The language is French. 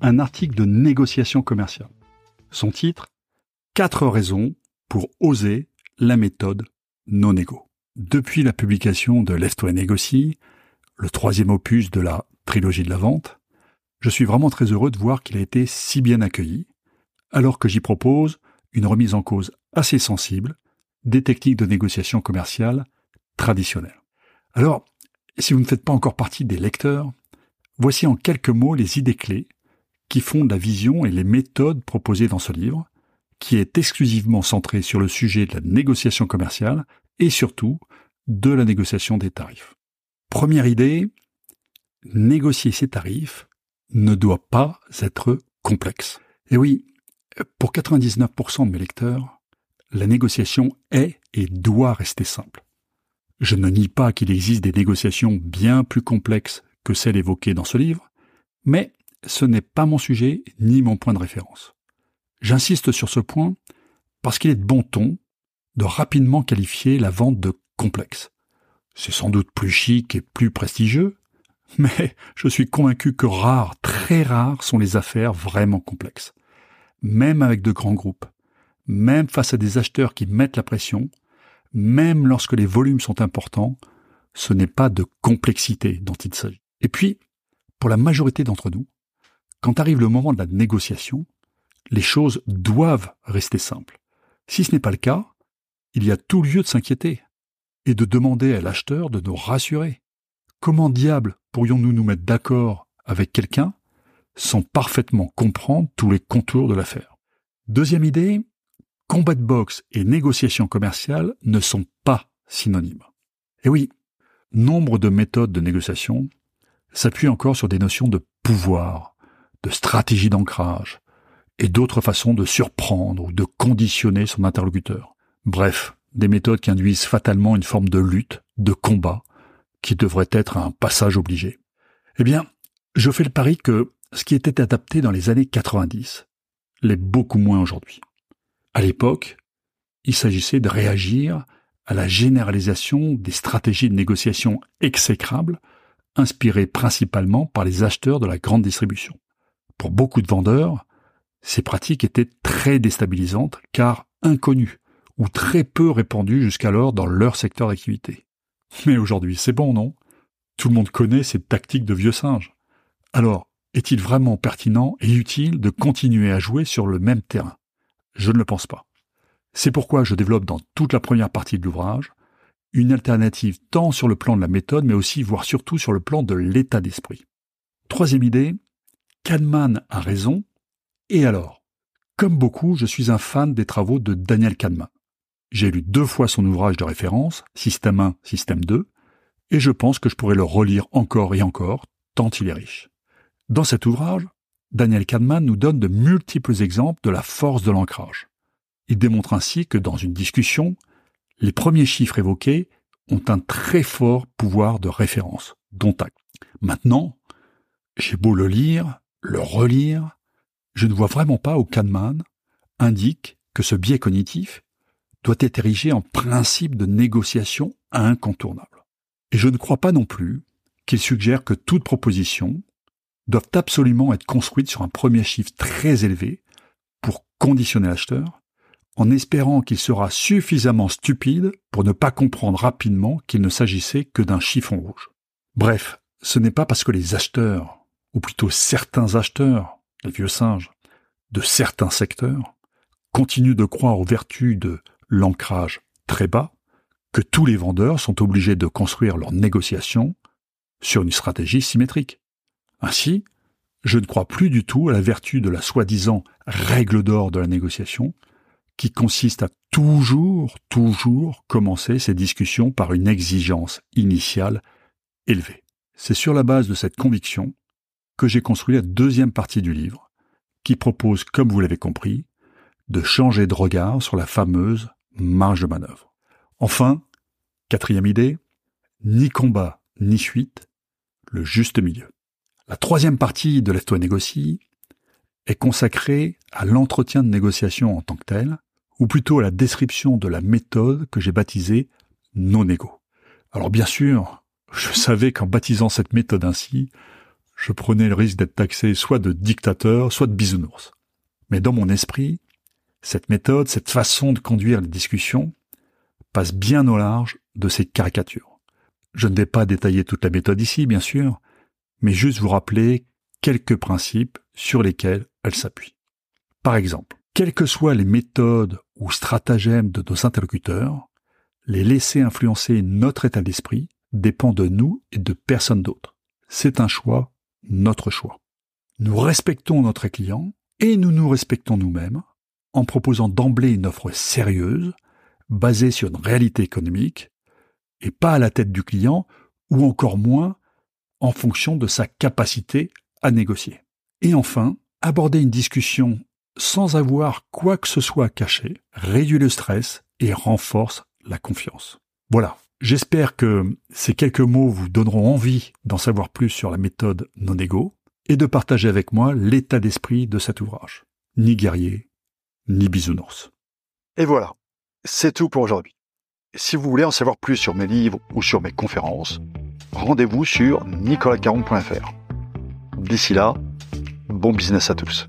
un article de négociation commerciale. Son titre Quatre raisons pour oser la méthode non-égo. Depuis la publication de Lève-toi et négocie, le troisième opus de la trilogie de la vente, je suis vraiment très heureux de voir qu'il a été si bien accueilli, alors que j'y propose une remise en cause assez sensible des techniques de négociation commerciale traditionnelles. Alors, si vous ne faites pas encore partie des lecteurs, voici en quelques mots les idées clés qui fondent la vision et les méthodes proposées dans ce livre, qui est exclusivement centré sur le sujet de la négociation commerciale et surtout de la négociation des tarifs. Première idée, négocier ses tarifs ne doit pas être complexe. Et oui, pour 99% de mes lecteurs, la négociation est et doit rester simple. Je ne nie pas qu'il existe des négociations bien plus complexes que celles évoquées dans ce livre, mais ce n'est pas mon sujet ni mon point de référence. J'insiste sur ce point parce qu'il est de bon ton de rapidement qualifier la vente de complexe. C'est sans doute plus chic et plus prestigieux, mais je suis convaincu que rares, très rares sont les affaires vraiment complexes. Même avec de grands groupes, même face à des acheteurs qui mettent la pression, même lorsque les volumes sont importants, ce n'est pas de complexité dont il s'agit. Et puis, pour la majorité d'entre nous, quand arrive le moment de la négociation, les choses doivent rester simples. Si ce n'est pas le cas, il y a tout lieu de s'inquiéter et de demander à l'acheteur de nous rassurer. Comment diable pourrions-nous nous mettre d'accord avec quelqu'un sans parfaitement comprendre tous les contours de l'affaire? Deuxième idée, combat de boxe et négociation commerciale ne sont pas synonymes. Et oui, nombre de méthodes de négociation s'appuient encore sur des notions de pouvoir, de stratégie d'ancrage et d'autres façons de surprendre ou de conditionner son interlocuteur. Bref, des méthodes qui induisent fatalement une forme de lutte, de combat, qui devrait être un passage obligé. Eh bien, je fais le pari que ce qui était adapté dans les années 90 l'est beaucoup moins aujourd'hui. À l'époque, il s'agissait de réagir à la généralisation des stratégies de négociation exécrables, inspirées principalement par les acheteurs de la grande distribution. Pour beaucoup de vendeurs, ces pratiques étaient très déstabilisantes car inconnues ou très peu répandues jusqu'alors dans leur secteur d'activité. Mais aujourd'hui, c'est bon, non? Tout le monde connaît ces tactiques de vieux singes. Alors, est-il vraiment pertinent et utile de continuer à jouer sur le même terrain? Je ne le pense pas. C'est pourquoi je développe dans toute la première partie de l'ouvrage une alternative tant sur le plan de la méthode, mais aussi, voire surtout, sur le plan de l'état d'esprit. Troisième idée, Kahneman a raison, et alors? Comme beaucoup, je suis un fan des travaux de Daniel Kahneman. J'ai lu deux fois son ouvrage de référence, Système 1, Système 2, et je pense que je pourrais le relire encore et encore, tant il est riche. Dans cet ouvrage, Daniel Kahneman nous donne de multiples exemples de la force de l'ancrage. Il démontre ainsi que dans une discussion, les premiers chiffres évoqués ont un très fort pouvoir de référence, dont acte. Maintenant, j'ai beau le lire, le relire, je ne vois vraiment pas où Kahneman indique que ce biais cognitif doit être érigé en principe de négociation incontournable. Et je ne crois pas non plus qu'il suggère que toute proposition doivent absolument être construites sur un premier chiffre très élevé pour conditionner l'acheteur, en espérant qu'il sera suffisamment stupide pour ne pas comprendre rapidement qu'il ne s'agissait que d'un chiffon rouge. Bref, ce n'est pas parce que les acheteurs ou plutôt certains acheteurs, les vieux singes, de certains secteurs, continuent de croire aux vertus de l'ancrage très bas, que tous les vendeurs sont obligés de construire leurs négociations sur une stratégie symétrique. Ainsi, je ne crois plus du tout à la vertu de la soi-disant règle d'or de la négociation, qui consiste à toujours, toujours commencer ces discussions par une exigence initiale élevée. C'est sur la base de cette conviction que j'ai construit la deuxième partie du livre, qui propose, comme vous l'avez compris, de changer de regard sur la fameuse marge de manœuvre. Enfin, quatrième idée, ni combat ni fuite, le juste milieu. La troisième partie de Lève-toi négocie est consacrée à l'entretien de négociation en tant que tel, ou plutôt à la description de la méthode que j'ai baptisée non égo. Alors bien sûr, je savais qu'en baptisant cette méthode ainsi, je prenais le risque d'être taxé soit de dictateur, soit de bisounours. Mais dans mon esprit, cette méthode, cette façon de conduire les discussions, passe bien au large de ces caricatures. Je ne vais pas détailler toute la méthode ici, bien sûr, mais juste vous rappeler quelques principes sur lesquels elle s'appuie. Par exemple, quelles que soient les méthodes ou stratagèmes de nos interlocuteurs, les laisser influencer notre état d'esprit dépend de nous et de personne d'autre. C'est un choix, notre choix. Nous respectons notre client et nous nous respectons nous-mêmes en proposant d'emblée une offre sérieuse, basée sur une réalité économique, et pas à la tête du client, ou encore moins en fonction de sa capacité à négocier. Et enfin, aborder une discussion sans avoir quoi que ce soit à cacher réduit le stress et renforce la confiance. Voilà. J'espère que ces quelques mots vous donneront envie d'en savoir plus sur la méthode non égo et de partager avec moi l'état d'esprit de cet ouvrage. Ni guerrier, ni bisounours. Et voilà. C'est tout pour aujourd'hui. Si vous voulez en savoir plus sur mes livres ou sur mes conférences, rendez-vous sur nicolascaron.fr. D'ici là, bon business à tous.